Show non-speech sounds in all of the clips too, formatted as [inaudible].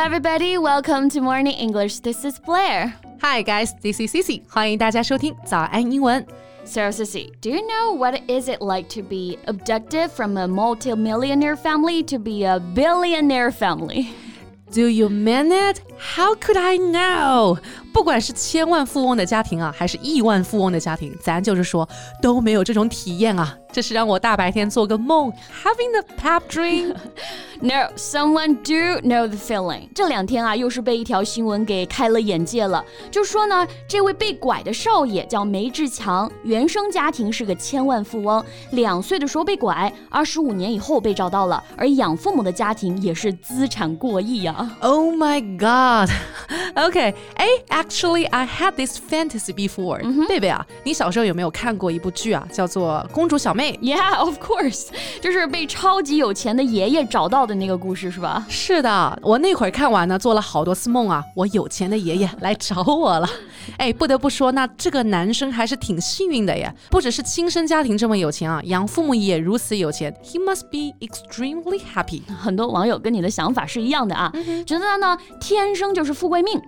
everybody. Welcome to Morning English. This is Blair. Hi guys, this is Cici. 欢迎大家收听早安英文。So, Cici, do you know what is it like to be abducted from a multi-millionaire family to be a billionaire family? Do you mean it? How could I know? 不管是千万富翁的家庭啊，还是亿万富翁的家庭，咱就是说都没有这种体验啊。这是让我大白天做个梦，having the pap dream。[laughs] No, someone do know the feeling。这两天啊，又是被一条新闻给开了眼界了。就说呢，这位被拐的少爷叫梅志强，原生家庭是个千万富翁，两岁的时候被拐，二十五年以后被找到了，而养父母的家庭也是资产过亿呀。Oh my god. [laughs] Okay, actually, I had this fantasy before. 贝贝啊，你小时候有没有看过一部剧啊，叫做《公主小妹》？Yeah, of course，就是被超级有钱的爷爷找到的那个故事，是吧？是的，我那会儿看完呢，做了好多次梦啊。我有钱的爷爷来找我了，哎，不得不说，那这个男生还是挺幸运的呀。不只是亲生家庭这么有钱啊，养父母也如此有钱，He must be extremely happy。很多网友跟你的想法是一样的啊，觉得他呢天生就是富贵命。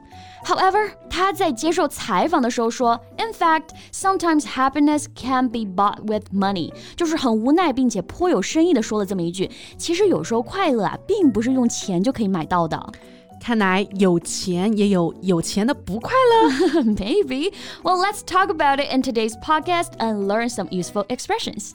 However，他在接受采访的时候说，In fact, sometimes happiness can be bought with money，就是很无奈并且颇有深意的说了这么一句。其实有时候快乐啊，并不是用钱就可以买到的。看来有钱也有有钱的不快乐。 Maybe. [laughs] Well, let's talk about it in today's podcast and learn some useful expressions.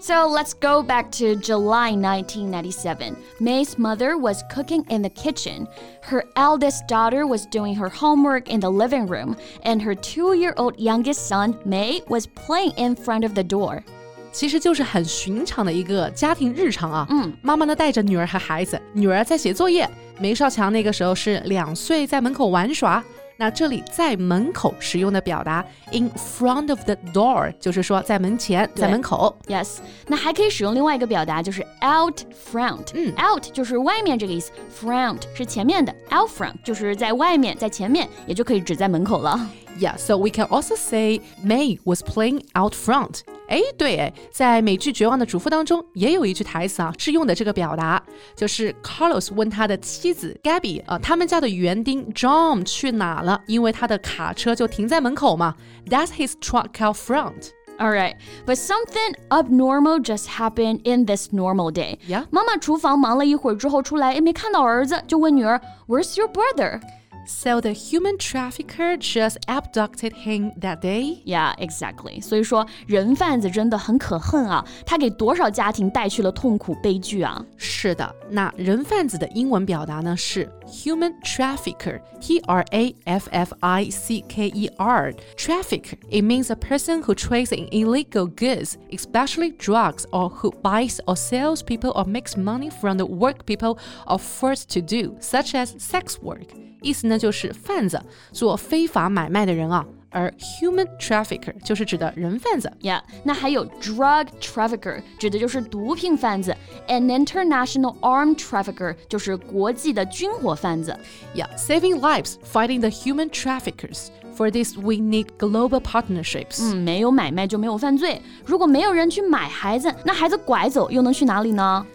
So let's go back to July 1997. May's mother was cooking in the kitchen. Her eldest daughter was doing her homework in the living room, and her two year old youngest son, May, was playing in front of the door. 其实就是很寻常的一个家庭日常啊。嗯，妈妈呢带着女儿和孩子，女儿在写作业，梅少强那个时候是两岁，在门口玩耍。 那这里在门口使用的表达 in front of the door，就是说在门前，在门口。 Yes，那还可以使用另外一个表达，就是 out front。嗯，out 就是外面这个意思，front 是前面的，out front 就是在外面，在前面，也就可以指在门口了。 Yeah, so we can also say May was playing out front. 哎，对，哎，在美剧《绝望的主妇》当中也有一句台词啊，是用的这个表达，就是 Carlos 问他的妻子 Gabby 啊、他们家的园丁 John 去哪了？因为他的卡车就停在门口嘛。That's his truck out front. All right, but something abnormal just happened in this normal day. Yeah? 妈妈厨房忙了一会儿之后出来，哎，没看到儿子，就问女儿，Where's your brother? So the human trafficker just abducted him that day. Yeah, exactly. 所以说，人贩子真的很可恨啊！他给多少家庭带去了痛苦悲剧啊！是的，那人贩子的英文表达呢是 human trafficker, T R A F F I C K E R. Traffic it means a person who trades in illegal goods, especially drugs, or who buys or sells people or makes money from the work people are forced to do, such as sex work. 意思呢就是贩子，做非法买卖的人啊。而 human trafficker 就是指的人贩子。 Yeah，那还有 drug trafficker，指的就是毒品贩子；an international arm trafficker 就是国际的军火贩子。 Yeah, saving lives, fighting the human traffickers. For this, we need global partnerships. 嗯，没有买卖就没有犯罪。如果没有人去买孩子，那孩子拐走又能去哪里呢？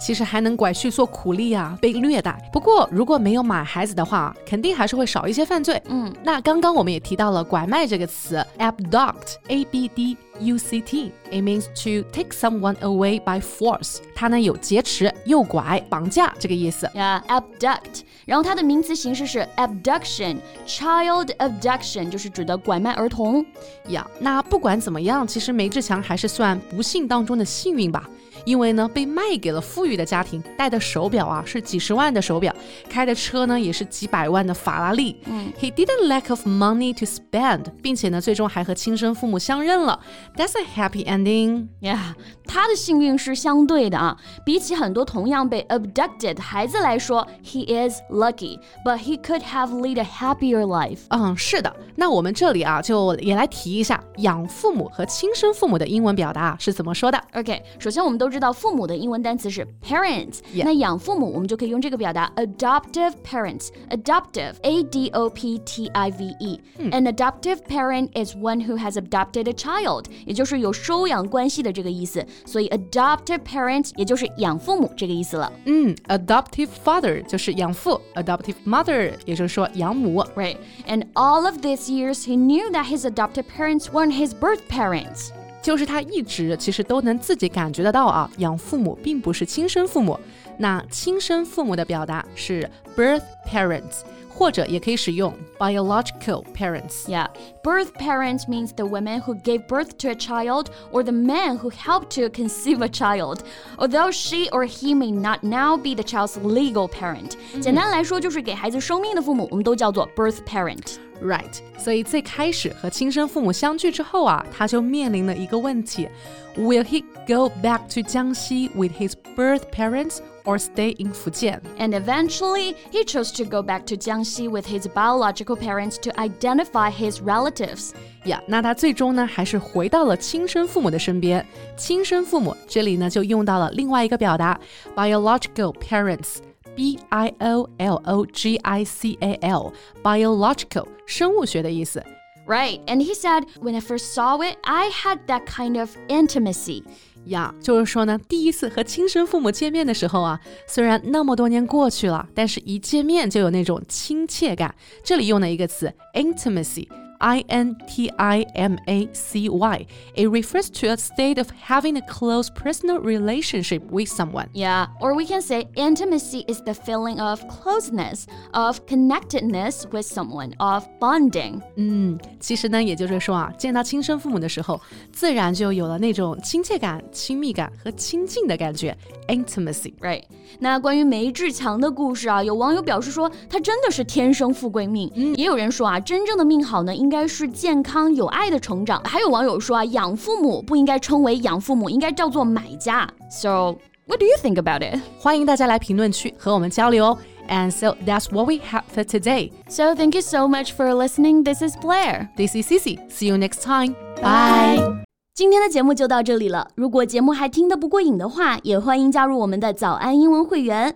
唉，其实还能拐去做苦力啊，被虐待。不过如果没有买孩子的话，肯定还是会少一些犯罪。嗯，那刚刚我们也提到了拐卖这个词，abduct，a b d u c t，it means to take someone away by force。它呢有劫持、诱拐、绑架这个意思。呀、abduct，然后它的名词形式是 abduction，child abduction 就是指的拐卖儿童。呀那不管怎么样，其实梅志强还是算不幸当中的幸运吧。因为呢被卖给了富裕的家庭，戴的手表啊是几十万的手表，开的车呢也是几百万的法拉利。嗯，He didn't lack of money to spend，并且呢最终还和亲生父母相认了。That's a happy ending. Yeah，他的幸运是相对的啊，比起很多同样被 abducted 的孩子来说，he is lucky，but he could have lead a happier life。嗯，是的。那我们这里啊就也来提一下养父母和亲生父母的英文表达是怎么说的。OK，首先我们都知道父母的英文单词是 parents，那养父母我们就可以用这个表达 adoptive parents。Adoptive, A D O P T I V E. An adoptive parent is one who has adopted a child， 也就是有收养关系的这个意思。所以 adoptive parent 也就是养父母这个意思了。嗯，adoptive father 就是养父，adoptive mother 也就是说养母。Right. And all of these years, he knew that his adoptive parents weren't his birth parents. 就是他一直其实都能自己感觉得到啊，养父母并不是亲生父母。那亲生父母的表达是 birth parents。或者也可以使用 biological parents. Yeah, birth parents means the women who gave birth to a child or the man who helped to conceive a child, although she or he may not now be the child's legal parent. 简单来说，就是给孩子生命的父母，我们都叫做 birth parent. Right，所以最开始和亲生父母相聚之后啊，他就面临了一个问题：Will he go back to Jiangxi with his birth parents or stay in Fujian? And eventually, he chose to go back to Jiangxi with his biological parents to identify his relatives. 呀，那他最终呢，还是回到了亲生父母的身边。亲生父母这里呢，就用到了另外一个表达，biological parents。B I O L O G I C A L, biological 生物学的意思。Right, and he said, when I first saw it, I had that kind of intimacy. 呀，就是说呢，第一次和亲生父母见面的时候啊，虽然那么多年过去了，但是一见面就有那种亲切感。这里用了一个词 intimacy。I N T I M A C Y. It refers to a state of having a close personal relationship with someone. Yeah, or we can say intimacy is the feeling of closeness, of connectedness with someone, of bonding. 嗯，其实呢，也就是说啊，见到亲生父母的时候，自然就有了那种亲切感、亲密感和亲近的感觉，intimacy. Right. 那关于梅志强的故事啊，有网友表示说，他真的是天生富贵命。嗯，也有人说啊，真正的命好呢，应 该是健康有爱的成长。还有网友说啊，养父母不应该称为养父母，应该叫做买家。So what do you think about it？欢迎大家来评论区和我们交流哦。And so that's what we have for today. So thank you so much for listening. This is Blair. This is Cici. See you next time. Bye. 今天的节目就到这里了。如果节目还听得不过瘾的话，也欢迎加入我们的早安英文会员。